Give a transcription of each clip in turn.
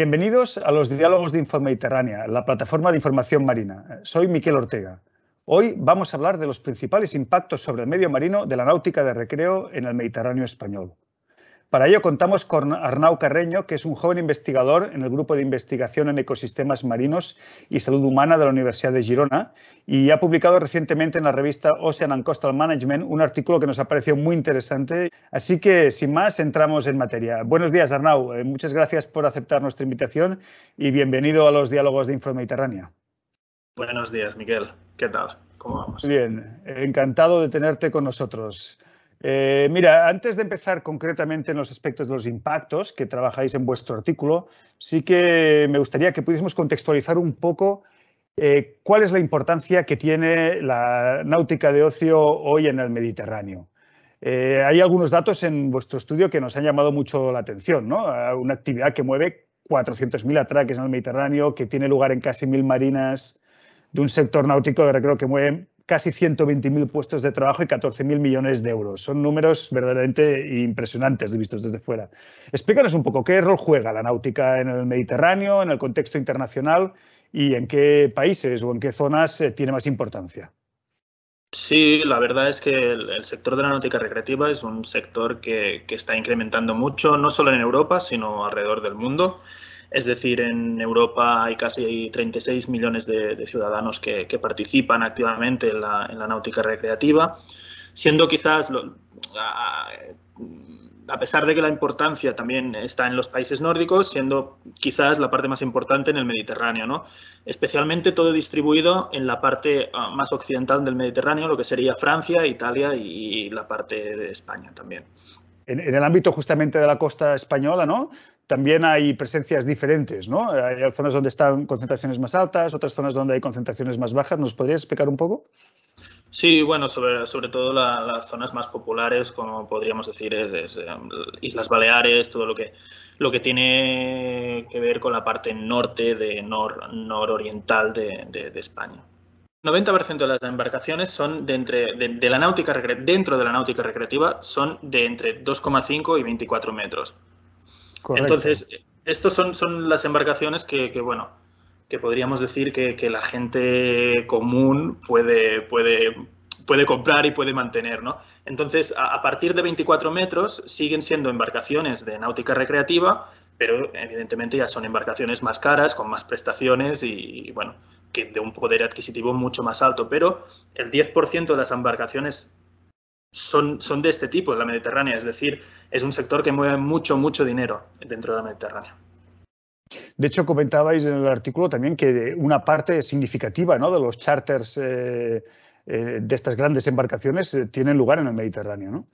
Bienvenidos a los diálogos de Infomediterránea, la plataforma de información marina. Soy Miquel Ortega. Hoy vamos a hablar de los principales impactos sobre el medio marino de la náutica de recreo en el Mediterráneo español. Para ello contamos con Arnau Carreño, que es un joven investigador en el Grupo de Investigación en Ecosistemas Marinos y Salud Humana de la Universidad de Girona y ha publicado recientemente en la revista Ocean and Coastal Management un artículo que nos ha parecido muy interesante. Así que, sin más, entramos en materia. Buenos días, Arnau. Eh, muchas gracias por aceptar nuestra invitación y bienvenido a los diálogos de Infomediterránea. Buenos días, Miguel. ¿Qué tal? ¿Cómo vamos? Bien, encantado de tenerte con nosotros. Eh, mira, antes de empezar concretamente en los aspectos de los impactos que trabajáis en vuestro artículo, sí que me gustaría que pudiésemos contextualizar un poco eh, cuál es la importancia que tiene la náutica de ocio hoy en el Mediterráneo. Eh, hay algunos datos en vuestro estudio que nos han llamado mucho la atención, ¿no? Una actividad que mueve 400.000 atraques en el Mediterráneo, que tiene lugar en casi mil marinas, de un sector náutico de recreo que mueve casi 120.000 puestos de trabajo y 14.000 millones de euros. Son números verdaderamente impresionantes vistos desde fuera. Explícanos un poco qué rol juega la náutica en el Mediterráneo, en el contexto internacional y en qué países o en qué zonas eh, tiene más importancia. Sí, la verdad es que el, sector de la náutica recreativa es un sector que, que está incrementando mucho, no solo en Europa, sino alrededor del mundo. Es decir, en Europa hay casi 36 millones de, ciudadanos que, participan activamente en la, náutica recreativa, siendo quizás, a, pesar de que la importancia también está en los países nórdicos, siendo quizás la parte más importante en el Mediterráneo, ¿no? especialmente todo distribuido en la parte ah, más occidental del Mediterráneo, lo que sería Francia, Italia y la parte de España también. En, el ámbito justamente de la costa española, ¿no? También hay presencias diferentes, ¿no? Hay zonas donde están concentraciones más altas, otras zonas donde hay concentraciones más bajas. ¿Nos podrías explicar un poco? Sí, bueno, sobre, sobre todo las zonas más populares, como podríamos decir, es, em, Islas Baleares, todo lo que, lo que tiene que ver con la parte norte de nor, nororiental de, de, de España. 90% de las embarcaciones son de entre, de, la náutica, dentro de la náutica recreativa son de entre 2,5 y 24 metros. Entonces, estos son, son las embarcaciones que, bueno, que podríamos decir que, la gente común puede, puede, puede comprar y puede mantener, ¿no? Entonces, a, partir de 24 metros siguen siendo embarcaciones de náutica recreativa, pero evidentemente ya son embarcaciones más caras, con más prestaciones y, bueno, que de un poder adquisitivo mucho más alto. Pero el 10% de las embarcaciones son, son de este tipo en la Mediterránea, es decir, es un sector que mueve mucho, mucho dinero dentro de la Mediterránea. De hecho, comentabais en el artículo también que una parte significativa ¿no? de los charters eh, eh, de estas grandes embarcaciones eh, tienen lugar en el Mediterráneo, ¿no?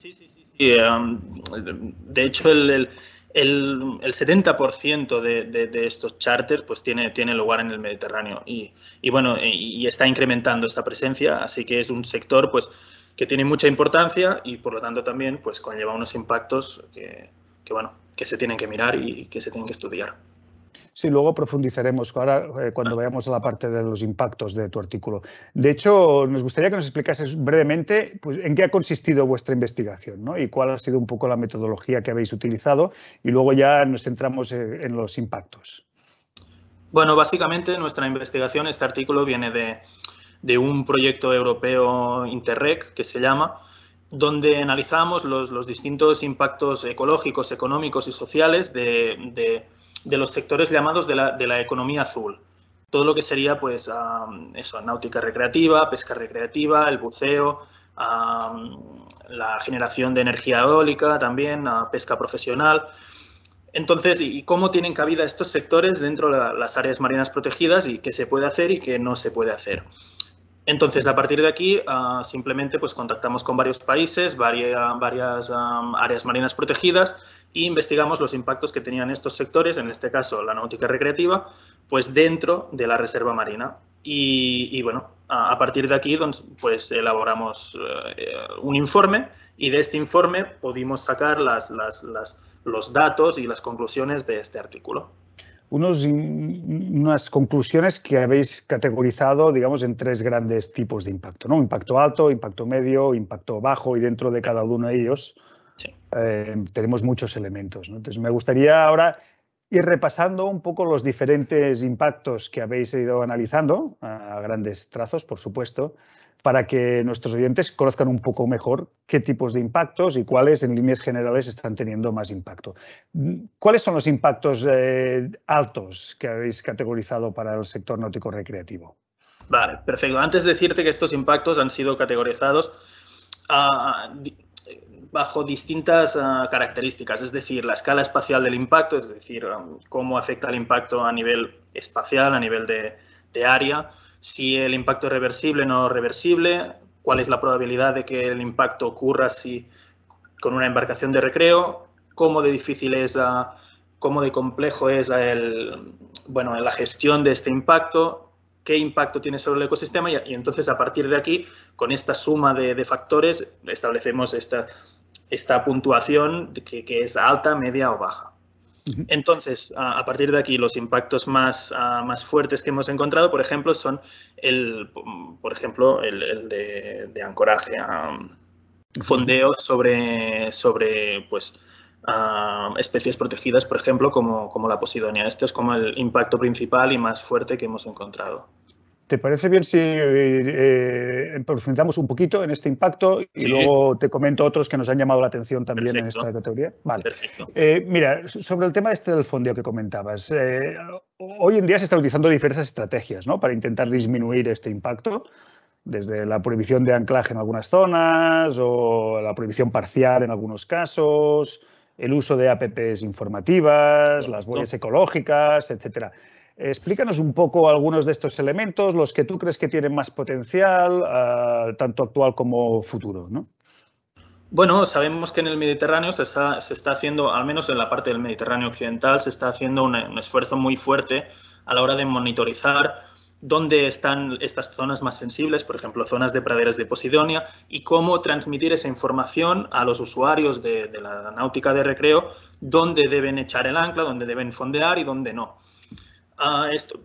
Sí, sí, sí. de hecho, el, el, 70% de, estos charters pues, tiene, tiene lugar en el Mediterráneo y, bueno, y, y, está incrementando esta presencia, así que es un sector pues, que tiene mucha importancia y por lo tanto también pues conlleva unos impactos que, bueno, que se tienen que mirar y que se tienen que estudiar. Sí, luego profundizaremos ahora eh, cuando vayamos a la parte de los impactos de tu artículo. De hecho, nos gustaría que nos explicases brevemente pues, en qué ha consistido vuestra investigación ¿no? y cuál ha sido un poco la metodología que habéis utilizado y luego ya nos centramos en, en los impactos. Bueno, básicamente nuestra investigación, este artículo viene de, de un proyecto europeo Interreg que se llama, donde analizamos los, distintos impactos ecológicos, económicos y sociales de, los sectores llamados de la, economía azul. Todo lo que sería, pues, eso, náutica recreativa, pesca recreativa, el buceo, la generación de energía eólica también, pesca profesional. Entonces, ¿y cómo tienen cabida estos sectores dentro de las áreas marinas protegidas y qué se puede hacer y qué no se puede hacer? Entonces, a partir de aquí, ah, simplemente pues, contactamos con varios países, varias, áreas marinas protegidas e investigamos los impactos que tenían estos sectores, en este caso la náutica recreativa, pues dentro de la reserva marina. Y, bueno, a, partir de aquí pues elaboramos eh, un informe y de este informe pudimos sacar los datos y las conclusiones de este artículo unas conclusiones que habéis categorizado, digamos, en tres grandes tipos de impacto, ¿no? Impacto alto, impacto medio, impacto bajo y dentro de cada uno de ellos eh, tenemos muchos elementos. Entonces, me gustaría ahora ir repasando un poco los diferentes impactos que habéis ido analizando, a grandes trazos, por supuesto, para que nuestros oyentes conozcan un poco mejor qué tipos de impactos y cuáles en líneas generales están teniendo más impacto. ¿Cuáles son los impactos eh, altos que habéis categorizado para el sector náutico recreativo? Vale, perfecto. Antes de decirte que estos impactos han sido categorizados ah, bajo distintas ah, características, es decir, la escala espacial del impacto, es decir, um, cómo afecta el impacto a nivel espacial, a nivel de, de área, si el impacto es reversible o no reversible, cuál es la probabilidad de que el impacto ocurra si con una embarcación de recreo, cómo de difícil es, ah, cómo de complejo es el, bueno, la gestión de este impacto, qué impacto tiene sobre el ecosistema y, entonces a partir de aquí, con esta suma de, factores, establecemos esta, esta puntuación que es alta, media o baja. Entonces, a partir de aquí, los impactos más, más fuertes que hemos encontrado, por ejemplo, son el, por ejemplo, el, de, ancoraje, fondeo sobre, sobre pues, especies protegidas, por ejemplo, como, como la posidonia. Este es como el impacto principal y más fuerte que hemos encontrado. ¿Te parece bien si eh, eh, profundizamos un poquito en este impacto y luego te comento otros que nos han llamado la atención también en esta categoría? Vale. Perfecto. Eh, mira, sobre el tema este del fondeo que comentabas, hoy en día se están utilizando diversas estrategias ¿no? para intentar disminuir este impacto, desde la prohibición de anclaje en algunas zonas o la prohibición parcial en algunos casos, el uso de APPs informativas, las boyas ecológicas, etcétera. Explícanos un poco algunos de estos elementos, los que tú crees que tienen más potencial, ah, tanto actual como futuro, ¿no? Bueno, sabemos que en el Mediterráneo se está, haciendo, al menos en la parte del Mediterráneo occidental, se está haciendo un, esfuerzo muy fuerte a la hora de monitorizar dónde están estas zonas más sensibles, por ejemplo, zonas de praderas de Posidonia, y cómo transmitir esa información a los usuarios de, de la náutica de recreo, dónde deben echar el ancla, dónde deben fondear y dónde no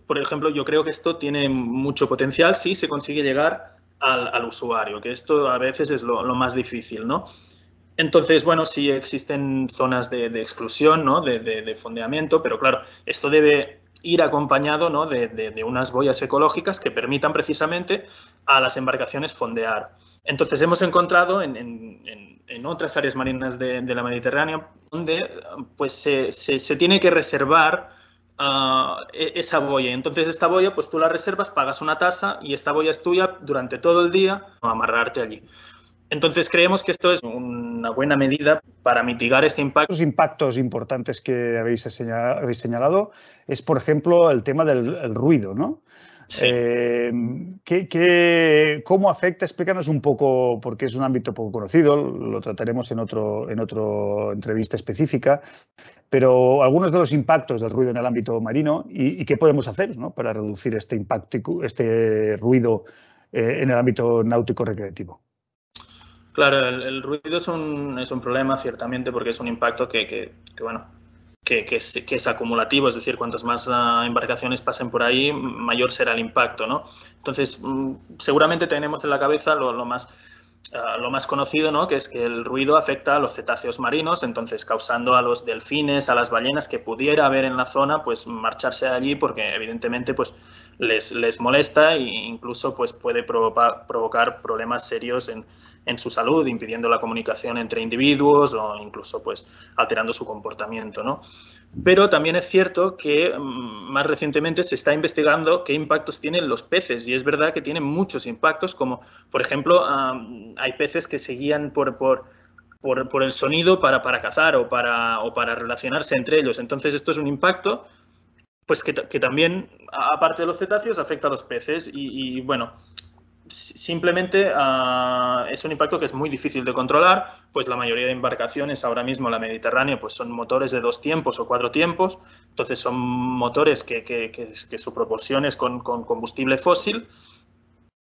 por ejemplo, yo creo que esto tiene mucho potencial si se consigue llegar al, usuario, que esto a veces es lo, más difícil, ¿no? Entonces, bueno, sí existen zonas de, exclusión, ¿no? De, fondeamiento, pero claro, esto debe ir acompañado ¿no? de, unas boyas ecológicas que permitan precisamente a las embarcaciones fondear. Entonces, hemos encontrado en, otras áreas marinas de, la Mediterránea donde pues, se, se tiene que reservar e, esa boya. Entonces esta boya, pues tú la reservas, pagas una tasa y esta boya es tuya durante todo el día, amarrarte allí. Entonces creemos que esto es una buena medida para mitigar ese impacto. Los impactos importantes que habéis señalado es, por ejemplo, el tema del ruido, ¿no? Eh, cómo afecta? Explícanos un poco, porque es un ámbito poco conocido, lo trataremos en otro en otra entrevista específica, pero algunos de los impactos del ruido en el ámbito marino y, qué podemos hacer para reducir este impacto, este ruido eh, en el ámbito náutico recreativo. Claro, el, ruido es un, es un, problema, ciertamente, porque es un impacto que, que bueno, que, es, acumulativo, es decir, cuantas más ah, embarcaciones pasen por ahí, mayor será el impacto, ¿no? Entonces, mm, seguramente tenemos en la cabeza lo, más, ah, lo más conocido, ¿no? Que es que el ruido afecta a los cetáceos marinos, entonces causando a los delfines, a las ballenas que pudiera haber en la zona, pues marcharse allí porque evidentemente pues les, les molesta e incluso pues puede provocar, provocar problemas serios en, en su salud, impidiendo la comunicación entre individuos o incluso pues alterando su comportamiento. ¿no? Pero también es cierto que mm, más recientemente se está investigando qué impactos tienen los peces y es verdad que tienen muchos impactos, como por ejemplo hay peces que se guían por, por, por, el sonido para, para cazar o para, o para relacionarse entre ellos. Entonces esto es un impacto pues que, que, también, aparte de los cetáceos, afecta a los peces. Y, y bueno, simplemente ah, es un impacto que es muy difícil de controlar, pues la mayoría de embarcaciones ahora mismo en la Mediterránea pues son motores de dos tiempos o cuatro tiempos, entonces son motores que, que, su proporción es con, combustible fósil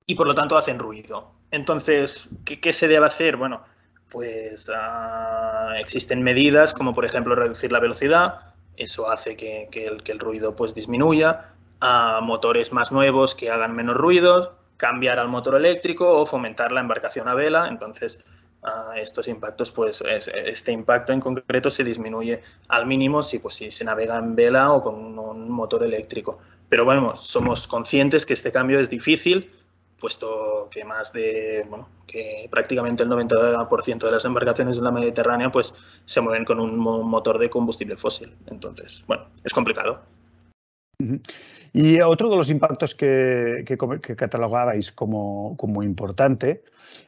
y por lo tanto hacen ruido. Entonces, ¿qué, se debe hacer? Bueno, pues ah, existen medidas como por ejemplo reducir la velocidad, eso hace que, el, el, ruido pues disminuya, a motores más nuevos que hagan menos ruido, cambiar al motor eléctrico o fomentar la embarcación a vela. Entonces, estos impactos, pues este impacto en concreto se disminuye al mínimo si, pues, si se navega en vela o con un motor eléctrico. Pero bueno, somos conscientes que este cambio es difícil, puesto que más de, bueno, que prácticamente el 90% de las embarcaciones en la Mediterránea pues se mueven con un motor de combustible fósil. Entonces, bueno, es complicado. Y otro de los impactos que, catalogabais como, importante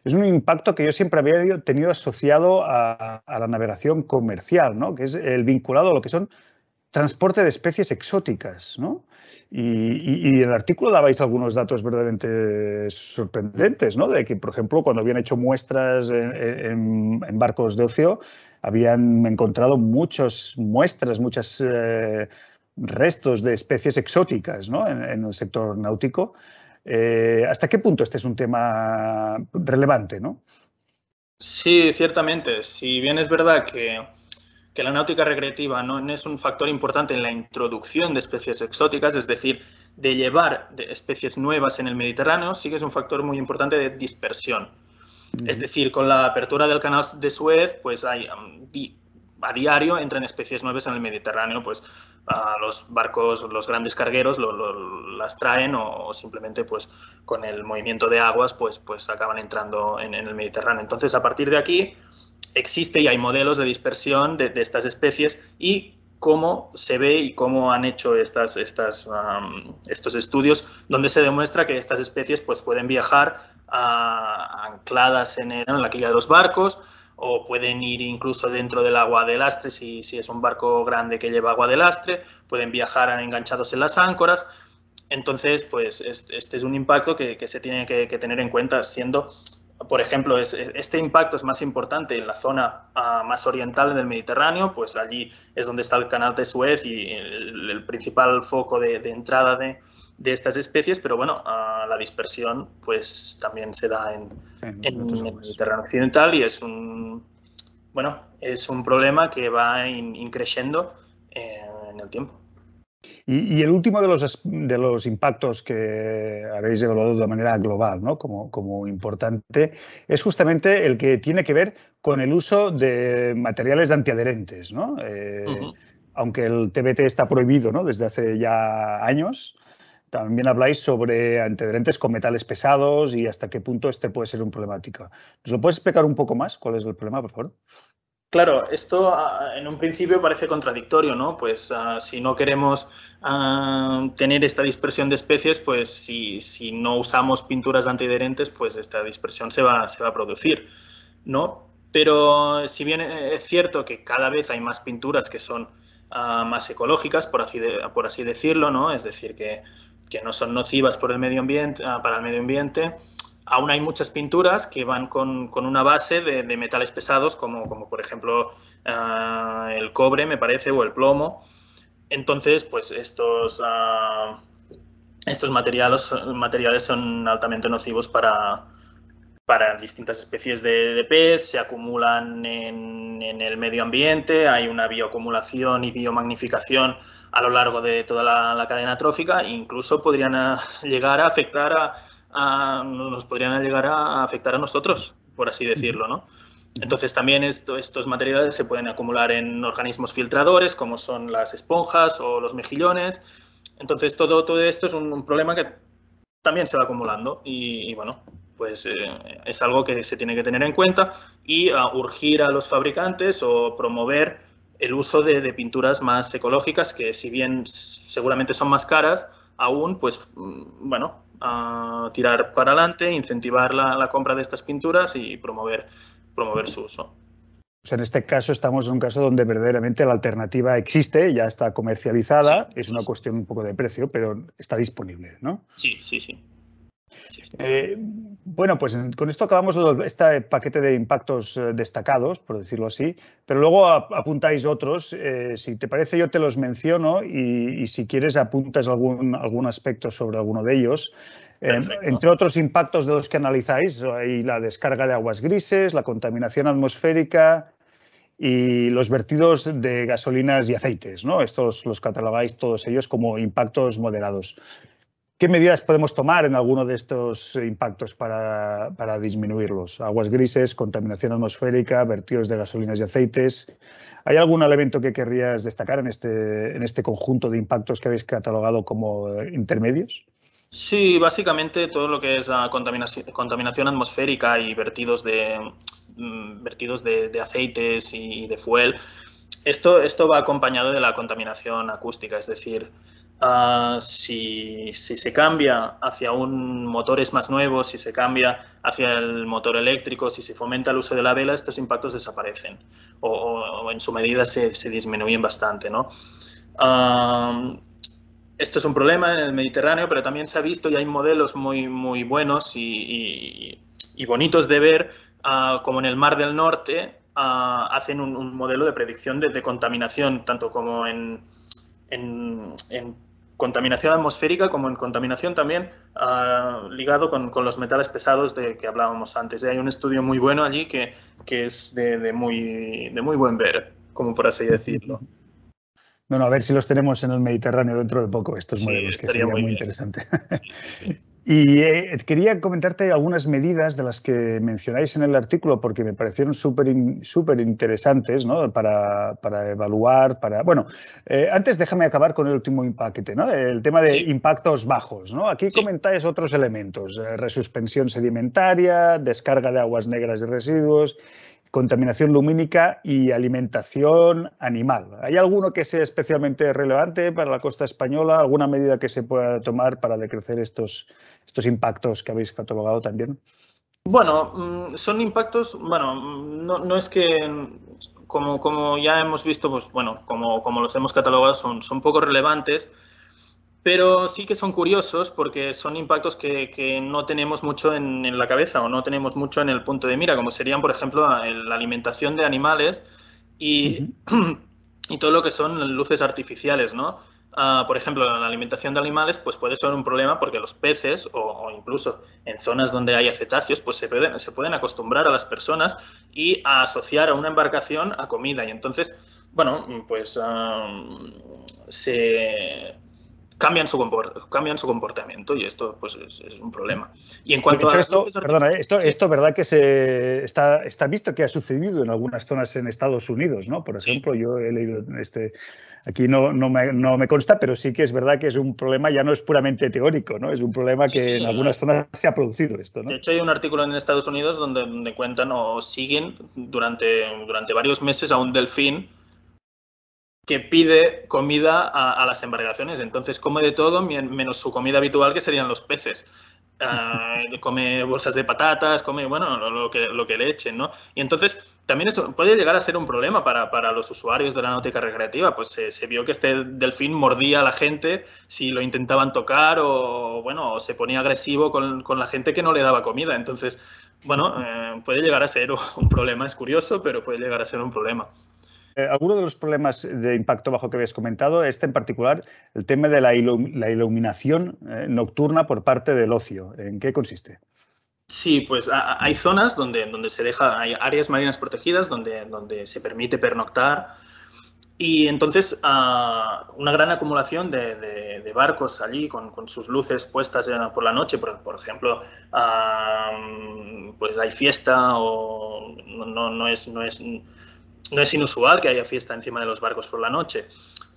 es un impacto que yo siempre había tenido asociado a, la navegación comercial, ¿no? que es el vinculado a lo que son transporte de especies exóticas. ¿no? Y, en el artículo dabais algunos datos verdaderamente sorprendentes, ¿no? de que, por ejemplo, cuando habían hecho muestras en, barcos de ocio, habían encontrado muchas muestras, muchas... Eh, restos de especies exóticas en, el sector náutico. Eh, ¿Hasta qué punto este es un tema relevante? ¿no? Sí, ciertamente. Si bien es verdad que, la náutica recreativa no es un factor importante en la introducción de especies exóticas, es decir, de llevar especies nuevas en el Mediterráneo, sí que es un factor muy importante de dispersión. Es decir, con la apertura del canal de Suez, pues hay um, a diario entran especies nuevas en el Mediterráneo, pues a los barcos, los grandes cargueros las traen o, simplemente pues con el movimiento de aguas pues, pues acaban entrando en, el Mediterráneo. Entonces a partir de aquí existe y hay modelos de dispersión de, estas especies y cómo se ve y cómo han hecho estas, estas, estos estudios donde se demuestra que estas especies pues, pueden viajar ancladas en, en la quilla de los barcos, o pueden ir incluso dentro del agua de lastre si, si es un barco grande que lleva agua de lastre, pueden viajar enganchados en las áncoras. Entonces, pues este es un impacto que, se tiene que, tener en cuenta, siendo, por ejemplo, este impacto es más importante en la zona ah, más oriental del Mediterráneo, pues allí es donde está el canal de Suez y el, principal foco de entrada de, de estas especies, pero bueno, la dispersión pues también se da en, el Mediterráneo occidental y es un bueno, es un problema que va increciendo en el tiempo. Y, el último de los, de los impactos que habéis evaluado de manera global, ¿no? como, como importante, es justamente el que tiene que ver con el uso de materiales antiadherentes. ¿no? Eh, aunque el TBT está prohibido ¿no? desde hace ya años, también habláis sobre antecedentes con metales pesados y hasta qué punto este puede ser un problemático. ¿Nos lo puedes explicar un poco más cuál es el problema, por favor? Claro, esto ah, en un principio parece contradictorio, ¿no? Pues ah, si no queremos ah, tener esta dispersión de especies, pues si, si, no usamos pinturas antiadherentes, pues esta dispersión se va, se va a producir, ¿no? Pero si bien es cierto que cada vez hay más pinturas que son más ecológicas, por así, por así decirlo, ¿no? Es decir, que que no son nocivas ah, para el medio ambiente, aún hay muchas pinturas que van con, una base de, metales pesados, como, por ejemplo ah, el cobre, me parece, o el plomo. Entonces, pues estos, ah, estos materiales, materiales son altamente nocivos para, para distintas especies de, pez, se acumulan en, el medio ambiente, hay una bioacumulación y biomagnificación a lo largo de toda la, cadena trófica, incluso podrían eh, llegar a afectar a, nos podrían llegar a afectar a nosotros, por así decirlo, ¿no? Entonces también estos materiales se pueden acumular en organismos filtradores, como son las esponjas o los mejillones. Entonces todo, todo esto es un, problema que también se va acumulando y, bueno, pues eh, es algo que se tiene que tener en cuenta y urgir a los fabricantes o promover el uso de, pinturas más ecológicas que si bien seguramente son más caras, aún pues mm, bueno, tirar para adelante, incentivar la, compra de estas pinturas y promover, promover su uso. en este caso estamos en un caso donde verdaderamente la alternativa existe, ya está comercializada, es una cuestión un poco de precio, pero está disponible, ¿no? Sí, sí, sí. Eh, bueno, pues con esto acabamos este paquete de impactos eh, destacados, por decirlo así, pero luego apuntáis otros. Eh, si te parece, yo te los menciono y, si quieres apuntas algún, algún aspecto sobre alguno de ellos. entre otros impactos de los que analizáis, hay la descarga de aguas grises, la contaminación atmosférica y los vertidos de gasolinas y aceites. ¿no? Estos los catalogáis todos ellos como impactos moderados. ¿Qué medidas podemos tomar en alguno de estos impactos para, para, disminuirlos? Aguas grises, contaminación atmosférica, vertidos de gasolinas y aceites. ¿Hay algún elemento que querrías destacar en este, en este conjunto de impactos que habéis catalogado como intermedios? Sí, básicamente todo lo que es la contaminación, contaminación atmosférica y vertidos de, mm, vertidos de aceites y de fuel. Esto, esto va acompañado de la contaminación acústica, es decir, Uh, si, se cambia hacia un motores más nuevos, si se cambia hacia el motor eléctrico, si se fomenta el uso de la vela, estos impactos desaparecen o, en su medida se, disminuyen bastante. ¿no? Esto es un problema en el Mediterráneo, pero también se ha visto y hay modelos muy, muy buenos y, bonitos de ver, uh, como en el Mar del Norte, hacen un, modelo de predicción de, contaminación, tanto como en contaminación atmosférica como en contaminación también uh, ligado con, con, los metales pesados de que hablábamos antes. Hay un estudio muy bueno allí que, que es de, de, muy, de muy buen ver, como por así decirlo. Bueno, a ver si los tenemos en el Mediterráneo dentro de poco, estos sí, modelos, que sería muy, muy interesante. Sí, sí, y eh, quería comentarte algunas medidas de las que mencionáis en el artículo porque me parecieron súper súper interesantes ¿no? para, para, evaluar, para... Bueno, eh, antes déjame acabar con el último paquete, ¿no? el tema de impactos bajos. ¿no? Aquí comentáis otros elementos, eh, resuspensión sedimentaria, descarga de aguas negras y residuos, contaminación lumínica y alimentación animal. ¿Hay alguno que sea especialmente relevante para la costa española? ¿Alguna medida que se pueda tomar para decrecer estos, estos impactos que habéis catalogado también? Bueno, mm, son impactos, bueno, no, no es que, como, como, ya hemos visto, pues bueno, como, como los hemos catalogado, son, son poco relevantes, pero sí que son curiosos porque son impactos que, que no tenemos mucho en, en, la cabeza o no tenemos mucho en el punto de mira, como serían, por ejemplo, la alimentación de animales y, uh -huh. y todo lo que son luces artificiales, ¿no? Uh, por ejemplo, la alimentación de animales, pues puede ser un problema porque los peces o, o incluso en zonas donde hay cetáceos, pues se pueden, se pueden acostumbrar a las personas y a asociar a una embarcación a comida. Y entonces, bueno, pues uh, se cambian su, cambian su comportamiento y esto pues es, es un problema. Y en cuanto hecho, a esto, perdona, ¿eh? esto, sí. esto verdad que se está, está visto que ha sucedido en algunas zonas en Estados Unidos, ¿no? Por ejemplo, sí. yo he leído este aquí no, no, me, no me consta, pero sí que es verdad que es un problema ya no es puramente teórico, ¿no? Es un problema que sí, en algunas zonas se ha producido esto, ¿no? De hecho, hay un artículo en Estados Unidos donde, donde cuentan o siguen durante, durante varios meses a un delfín que pide comida a, a, las embarcaciones. Entonces come de todo menos su comida habitual, que serían los peces. Uh, come bolsas de patatas, come, bueno, lo, lo, que, lo que le echen, ¿no? Y entonces también eso puede llegar a ser un problema para, para los usuarios de la náutica recreativa. Pues se, se, vio que este delfín mordía a la gente si lo intentaban tocar o, bueno, o se ponía agresivo con, con la gente que no le daba comida. Entonces, bueno, eh, puede llegar a ser un problema. Es curioso, pero puede llegar a ser un problema. Eh, alguno de los problemas de impacto bajo que habías comentado, este en particular, el tema de la, ilum la iluminación eh, nocturna por parte del ocio. ¿En qué consiste? Sí, pues hay zonas donde, donde se deja, hay áreas marinas protegidas donde, donde se permite pernoctar y entonces una gran acumulación de, barcos allí con, sus luces puestas por la noche, por, ejemplo, pues hay fiesta o no, no, es, no es no es inusual que haya fiesta encima de los barcos por la noche.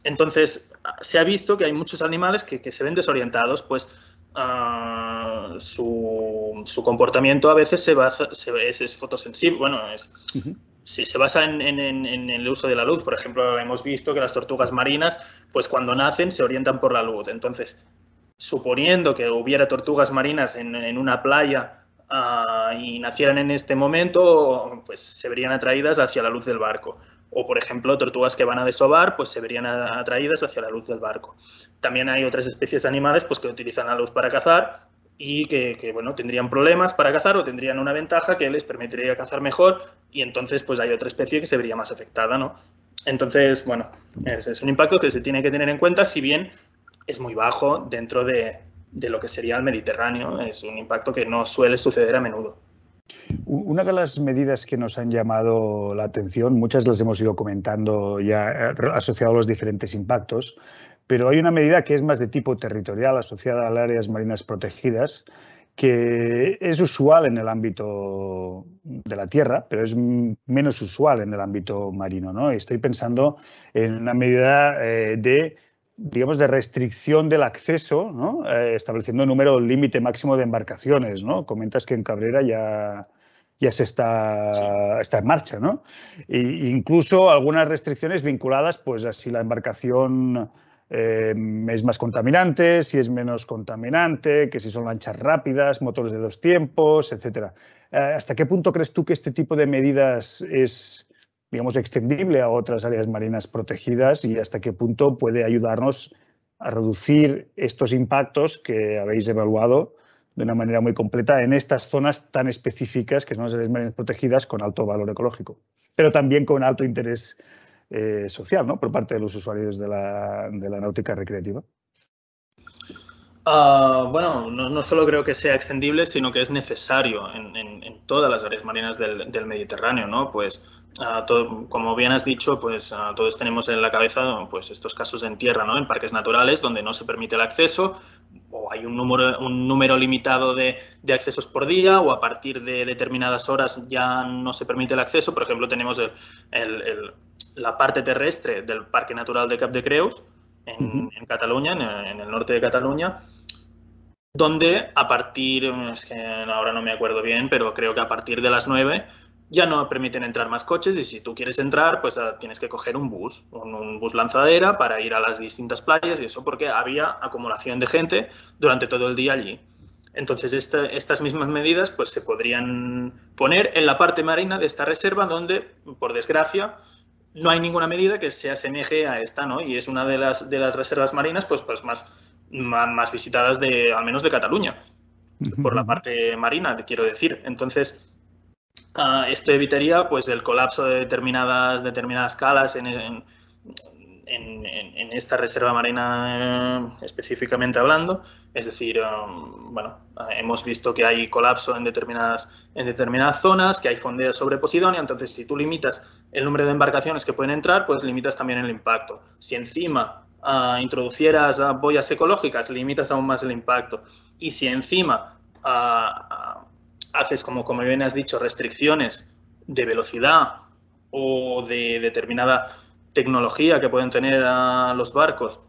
Entonces, se ha visto que hay muchos animales que, que se ven desorientados, pues uh, su, su, comportamiento a veces se basa, se, es, es, fotosensible, bueno, es, uh -huh. se basa en, en, en, el uso de la luz. Por ejemplo, hemos visto que las tortugas marinas, pues cuando nacen se orientan por la luz. Entonces, suponiendo que hubiera tortugas marinas en, en una playa uh, y nacieran en este momento, pues se verían atraídas hacia la luz del barco. O, por ejemplo, tortugas que van a desovar, pues se verían atraídas hacia la luz del barco. También hay otras especies animales pues, que utilizan la luz para cazar y que, bueno, tendrían problemas para cazar o tendrían una ventaja que les permitiría cazar mejor y entonces pues hay otra especie que se vería más afectada, ¿no? Entonces, bueno, es un impacto que se tiene que tener en cuenta, si bien es muy bajo dentro de, de lo que sería el Mediterráneo. Es un impacto que no suele suceder a menudo. Una de las medidas que nos han llamado la atención, muchas las hemos ido comentando ya eh, asociado a los diferentes impactos, pero hay una medida que es más de tipo territorial asociada a las áreas marinas protegidas, que es usual en el ámbito de la tierra, pero es menos usual en el ámbito marino. ¿no? Estoy pensando en una medida eh, de digamos, de restricción del acceso, ¿no? Eh, estableciendo un número límite máximo de embarcaciones. ¿no? Comentas que en Cabrera ya, ya se está, está en marcha. ¿no? E incluso algunas restricciones vinculadas pues, a si la embarcación eh, es más contaminante, si es menos contaminante, que si son lanchas rápidas, motores de dos tiempos, etcétera. Eh, ¿Hasta qué punto crees tú que este tipo de medidas es, digamos, extendible a otras áreas marinas protegidas y hasta qué punto puede ayudarnos a reducir estos impactos que habéis evaluado de una manera muy completa en estas zonas tan específicas que son las áreas marinas protegidas con alto valor ecológico, pero también con alto interés eh, social ¿no? por parte de los usuarios de la, de la náutica recreativa? Uh, bueno, no, no, solo creo que sea extendible, sino que es necesario en, en, en todas las áreas marinas del, del Mediterráneo, ¿no? Pues, uh, todo, como bien has dicho, pues uh, todos tenemos en la cabeza pues, estos casos en tierra, ¿no? En parques naturales donde no se permite el acceso o hay un número, un número limitado de, de accesos por día o a partir de determinadas horas ya no se permite el acceso. Por ejemplo, tenemos el, el, el la parte terrestre del Parque Natural de Cap de Creus, en, Cataluña, en, en, el norte de Cataluña, donde a partir, es que ahora no me acuerdo bien, pero creo que a partir de las 9 ya no permiten entrar más coches y si tú quieres entrar, pues uh, tienes que coger un bus, un, bus lanzadera para ir a las distintas playas y eso porque había acumulación de gente durante todo el día allí. Entonces, esta, estas mismas medidas pues, se podrían poner en la parte marina de esta reserva donde, por desgracia, no hay ninguna medida que se asemeje a esta, ¿no? Y es una de las, de las reservas marinas pues, pues más, más, visitadas de, al menos de Cataluña, por la parte marina, quiero decir. Entonces, uh, esto evitaría pues, el colapso de determinadas, determinadas calas en, en, en, en esta reserva marina eh, específicamente hablando. Es decir, um, bueno, hemos visto que hay colapso en determinadas, en determinadas zonas, que hay fondeos sobre Posidonia, entonces si tú limitas el número de embarcaciones que pueden entrar, pues limitas también el impacto. Si encima uh, introducieras uh, boyas ecológicas, limitas aún más el impacto. Y si encima haces, como, como bien has dicho, restricciones de velocidad o de determinada tecnología que pueden tener los barcos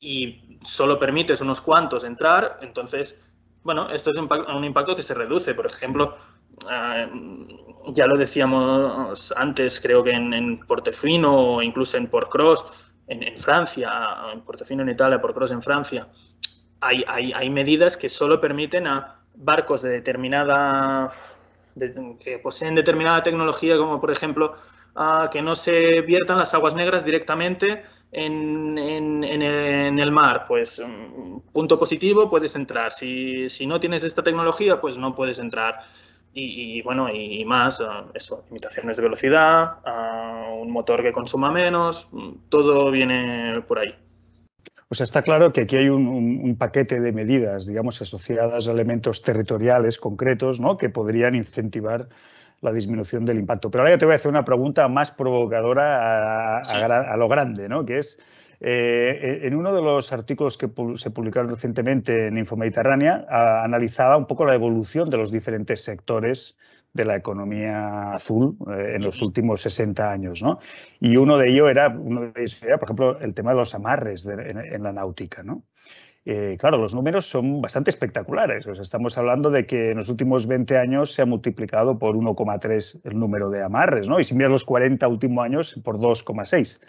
y solo permites unos cuantos entrar, entonces, bueno, esto es un, impacto que se reduce. Por ejemplo, uh, ya lo decíamos antes, creo que en, en Portofino o incluso en Portcross, en, Francia, en Portofino en Italia, Portcross en Francia, hay, hay, hay medidas que solo permiten a barcos de determinada, de, que poseen determinada tecnología, como por ejemplo uh, que no se viertan las aguas negras directamente en, en, el, mar. Pues um, punto positivo, puedes entrar. Si, si, no tienes esta tecnología, pues no puedes entrar. Y, y bueno, y, más, uh, eso, limitaciones de velocidad, uh, un motor que consuma menos, todo viene por ahí. O sea, está claro que aquí hay un, un, un, paquete de medidas, digamos, asociadas a elementos territoriales concretos, ¿no? Que podrían incentivar la disminución del impacto. Pero ahora ya te voy a hacer una pregunta más provocadora a, sí. a, a lo grande, ¿no? Que es, eh, en uno de los artículos que se publicaron recientemente en Infomediterránea, a, analizaba un poco la evolución de los diferentes sectores de la economía azul eh, en los últimos 60 años, ¿no? Y uno de ellos era, uno de ellos era, por ejemplo, el tema de los amarres de, en, en, la náutica, ¿no? Eh, claro, los números son bastante espectaculares. O sea, estamos hablando de que en los últimos 20 años se ha multiplicado por 1,3 el número de amarres, ¿no? Y si miras los 40 últimos años, por 2,6.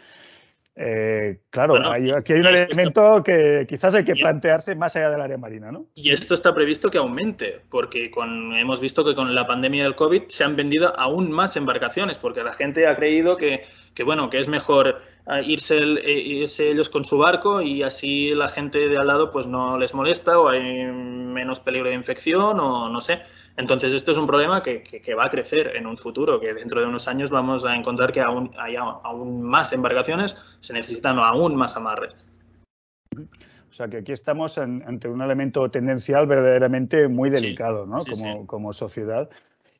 Eh, claro, bueno, hay, aquí hay un elemento que quizás hay que plantearse más allá del área marina, ¿no? Y esto está previsto que aumente, porque con, hemos visto que con la pandemia del COVID se han vendido aún más embarcaciones, porque la gente ha creído que, que bueno, que es mejor irse, el, eh, irse, ellos con su barco y así la gente de al lado pues no les molesta o hay menos peligro de infección o no sé. Entonces esto es un problema que, que, que va a crecer en un futuro, que dentro de unos años vamos a encontrar que aún hay aún más embarcaciones, se necesitan aún más amarres. O sea que aquí estamos en, ante un elemento tendencial verdaderamente muy delicado, sí, ¿no? Sí, como, sí. como sociedad.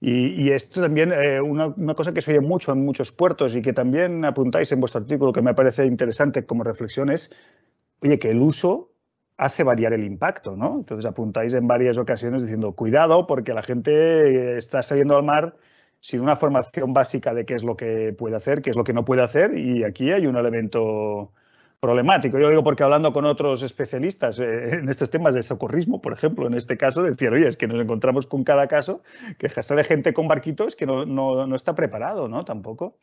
Y, esto también, eh, una, cosa que se oye mucho en muchos puertos y que también apuntáis en vuestro artículo, que me parece interesante como reflexión, es, oye, que el uso hace variar el impacto, ¿no? Entonces apuntáis en varias ocasiones diciendo, cuidado, porque la gente está saliendo al mar sin una formación básica de qué es lo que puede hacer, qué es lo que no puede hacer, y aquí hay un elemento problemático. Yo digo porque hablando con otros especialistas eh, en estos temas de socorrismo, por ejemplo, en este caso, decían, oye, es que nos encontramos con cada caso que sale gente con barquitos que no, no, está preparado, ¿no? Tampoco.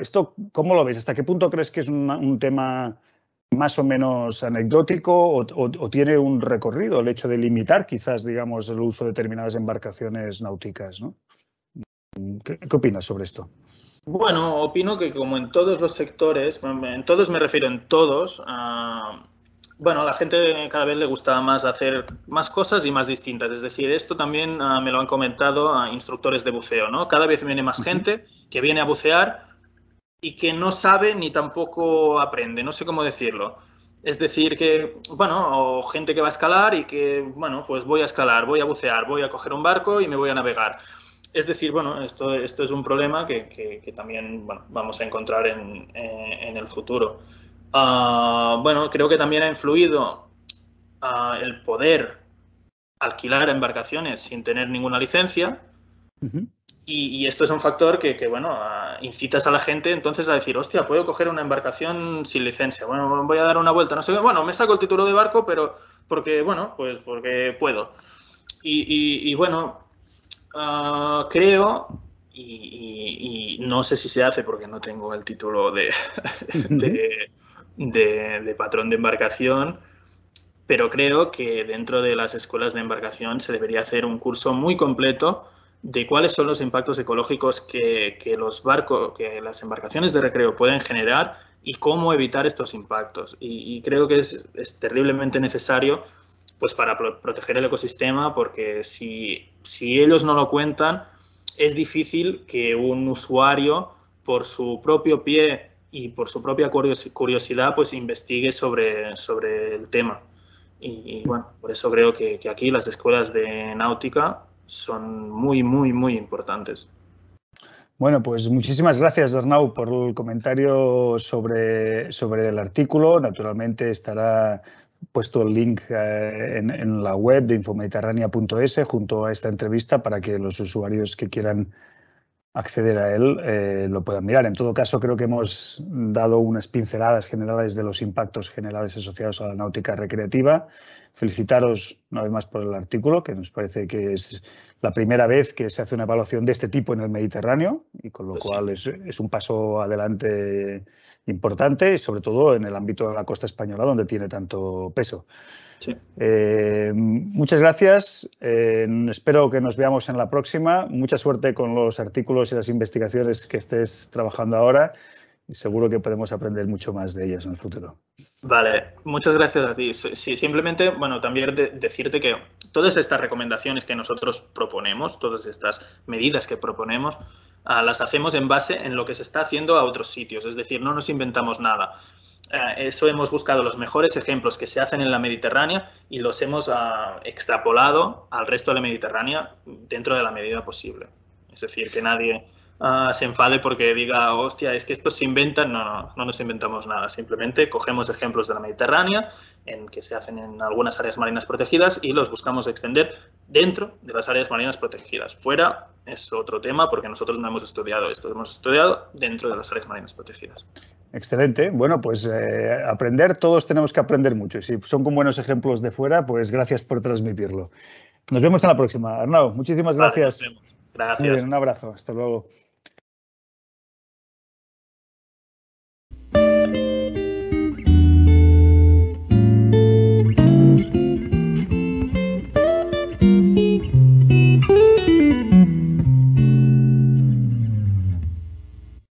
¿Esto cómo lo ves? ¿Hasta qué punto crees que es un tema más o menos anecdótico o, tiene un recorrido el hecho de limitar quizás, digamos, el uso de determinadas embarcaciones náuticas, ¿no? ¿Qué, qué opinas sobre esto? Bueno, opino que como en todos los sectores, en todos me refiero en todos, ah, bueno, a la gente cada vez le gusta más hacer más cosas y más distintas. Es decir, esto también ah, me lo han comentado a instructores de buceo, ¿no? Cada vez viene más gente que viene a bucear y que no sabe ni tampoco aprende, no sé cómo decirlo. Es decir, que, bueno, o gente que va a escalar y que, bueno, pues voy a escalar, voy a bucear, voy a coger un barco y me voy a navegar. Es decir, bueno, esto, esto es un problema que, también vamos a encontrar en, eh, el futuro. Ah, bueno, creo que también ha influido ah, el poder alquilar embarcaciones sin tener ninguna licencia. y, esto es un factor que, bueno, ah, incitas a la gente entonces a decir, hostia, puedo coger una embarcación sin licencia. Bueno, voy a dar una vuelta, no sé Bueno, me saco el título de barco, pero porque, bueno, pues porque puedo. y bueno, Ah, creo, y, no sé si se hace porque no tengo el título de, de, patrón de embarcación, pero creo que dentro de las escuelas de embarcación se debería hacer un curso muy completo de cuáles son los impactos ecológicos que, los barcos, que las embarcaciones de recreo pueden generar y cómo evitar estos impactos. Y, creo que es, es terriblemente necesario pues para proteger el ecosistema, porque si, si ellos no lo cuentan, es difícil que un usuario, por su propio pie y por su propia curiosidad, pues investigue sobre, sobre el tema. Y, bueno, por eso creo que, que, aquí las escuelas de náutica son muy, muy, muy importantes. Bueno, pues muchísimas gracias, Arnau, por el comentario sobre, sobre el artículo. Naturalmente estará puesto el link eh, en, la web de infomediterránea.es junto a esta entrevista para que los usuarios que quieran acceder a él eh, lo puedan mirar. En todo caso, creo que hemos dado unas pinceladas generales de los impactos generales asociados a la náutica recreativa. Felicitaros una vez más por el artículo, que nos parece que es la primera vez que se hace una evaluación de este tipo en el Mediterráneo y con lo pues cual es, es un paso adelante importante y sobre todo en el ámbito de la costa española donde tiene tanto peso. Eh, muchas gracias. Eh, espero que nos veamos en la próxima. Mucha suerte con los artículos y las investigaciones que estés trabajando ahora y seguro que podemos aprender mucho más de ellas en el futuro. Vale, muchas gracias a ti. Sí, simplemente, bueno, también decirte que todas estas recomendaciones que nosotros proponemos, todas estas medidas que proponemos, ah, las hacemos en base en lo que se está haciendo a otros sitios, es decir, no nos inventamos nada. Eh, eso hemos buscado los mejores ejemplos que se hacen en la Mediterránea y los hemos ah, extrapolado al resto de la Mediterránea dentro de la medida posible. Es decir, que nadie ah, se enfade porque diga, hostia, es que esto se inventan. No, no, no nos inventamos nada. Simplemente cogemos ejemplos de la Mediterránea en que se hacen en algunas áreas marinas protegidas y los buscamos extender dentro de las áreas marinas protegidas. Fuera es otro tema porque nosotros no hemos estudiado esto, hemos estudiado dentro de las áreas marinas protegidas. Excelente. Bueno, pues eh, aprender, todos tenemos que aprender mucho. Y si son con buenos ejemplos de fuera, pues gracias por transmitirlo. Nos vemos en la próxima. Arnau, muchísimas gracias. gracias. un abrazo. Hasta luego.